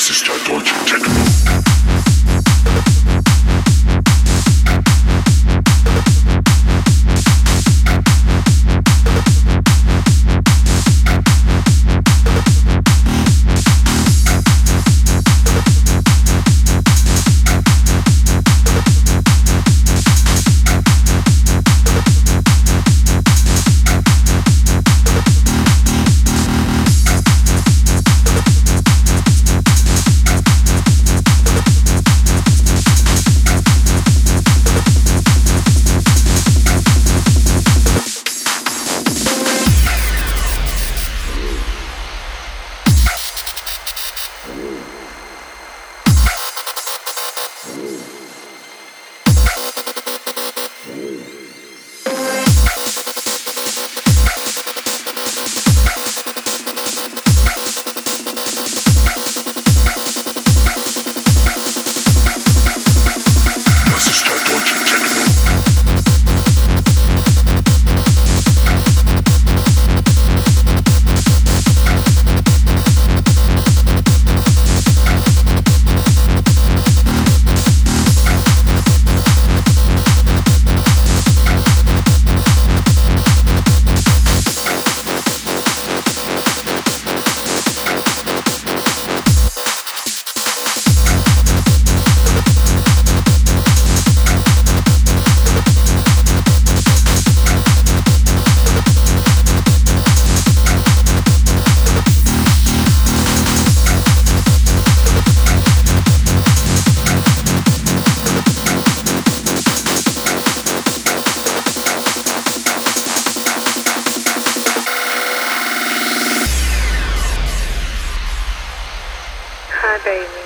Das ist ja deutsche Techno. Baby.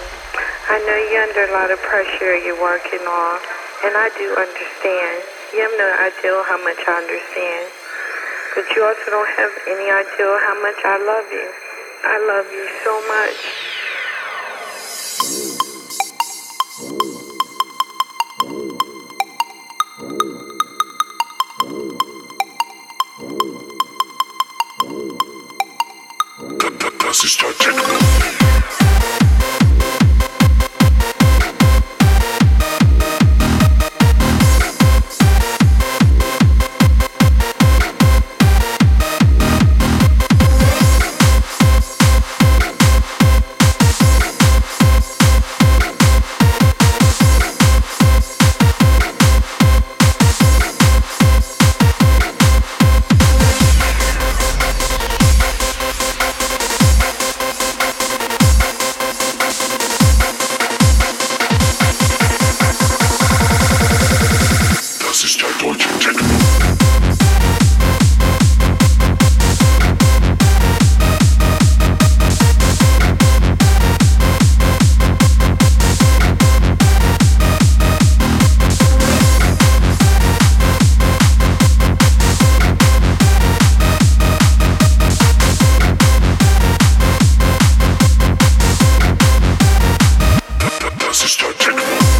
I know you're under a lot of pressure you're working on, and I do understand. You have no idea how much I understand. But you also don't have any idea how much I love you. I love you so much. Das ist Techno. Das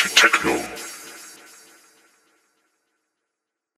Deutsche Techno.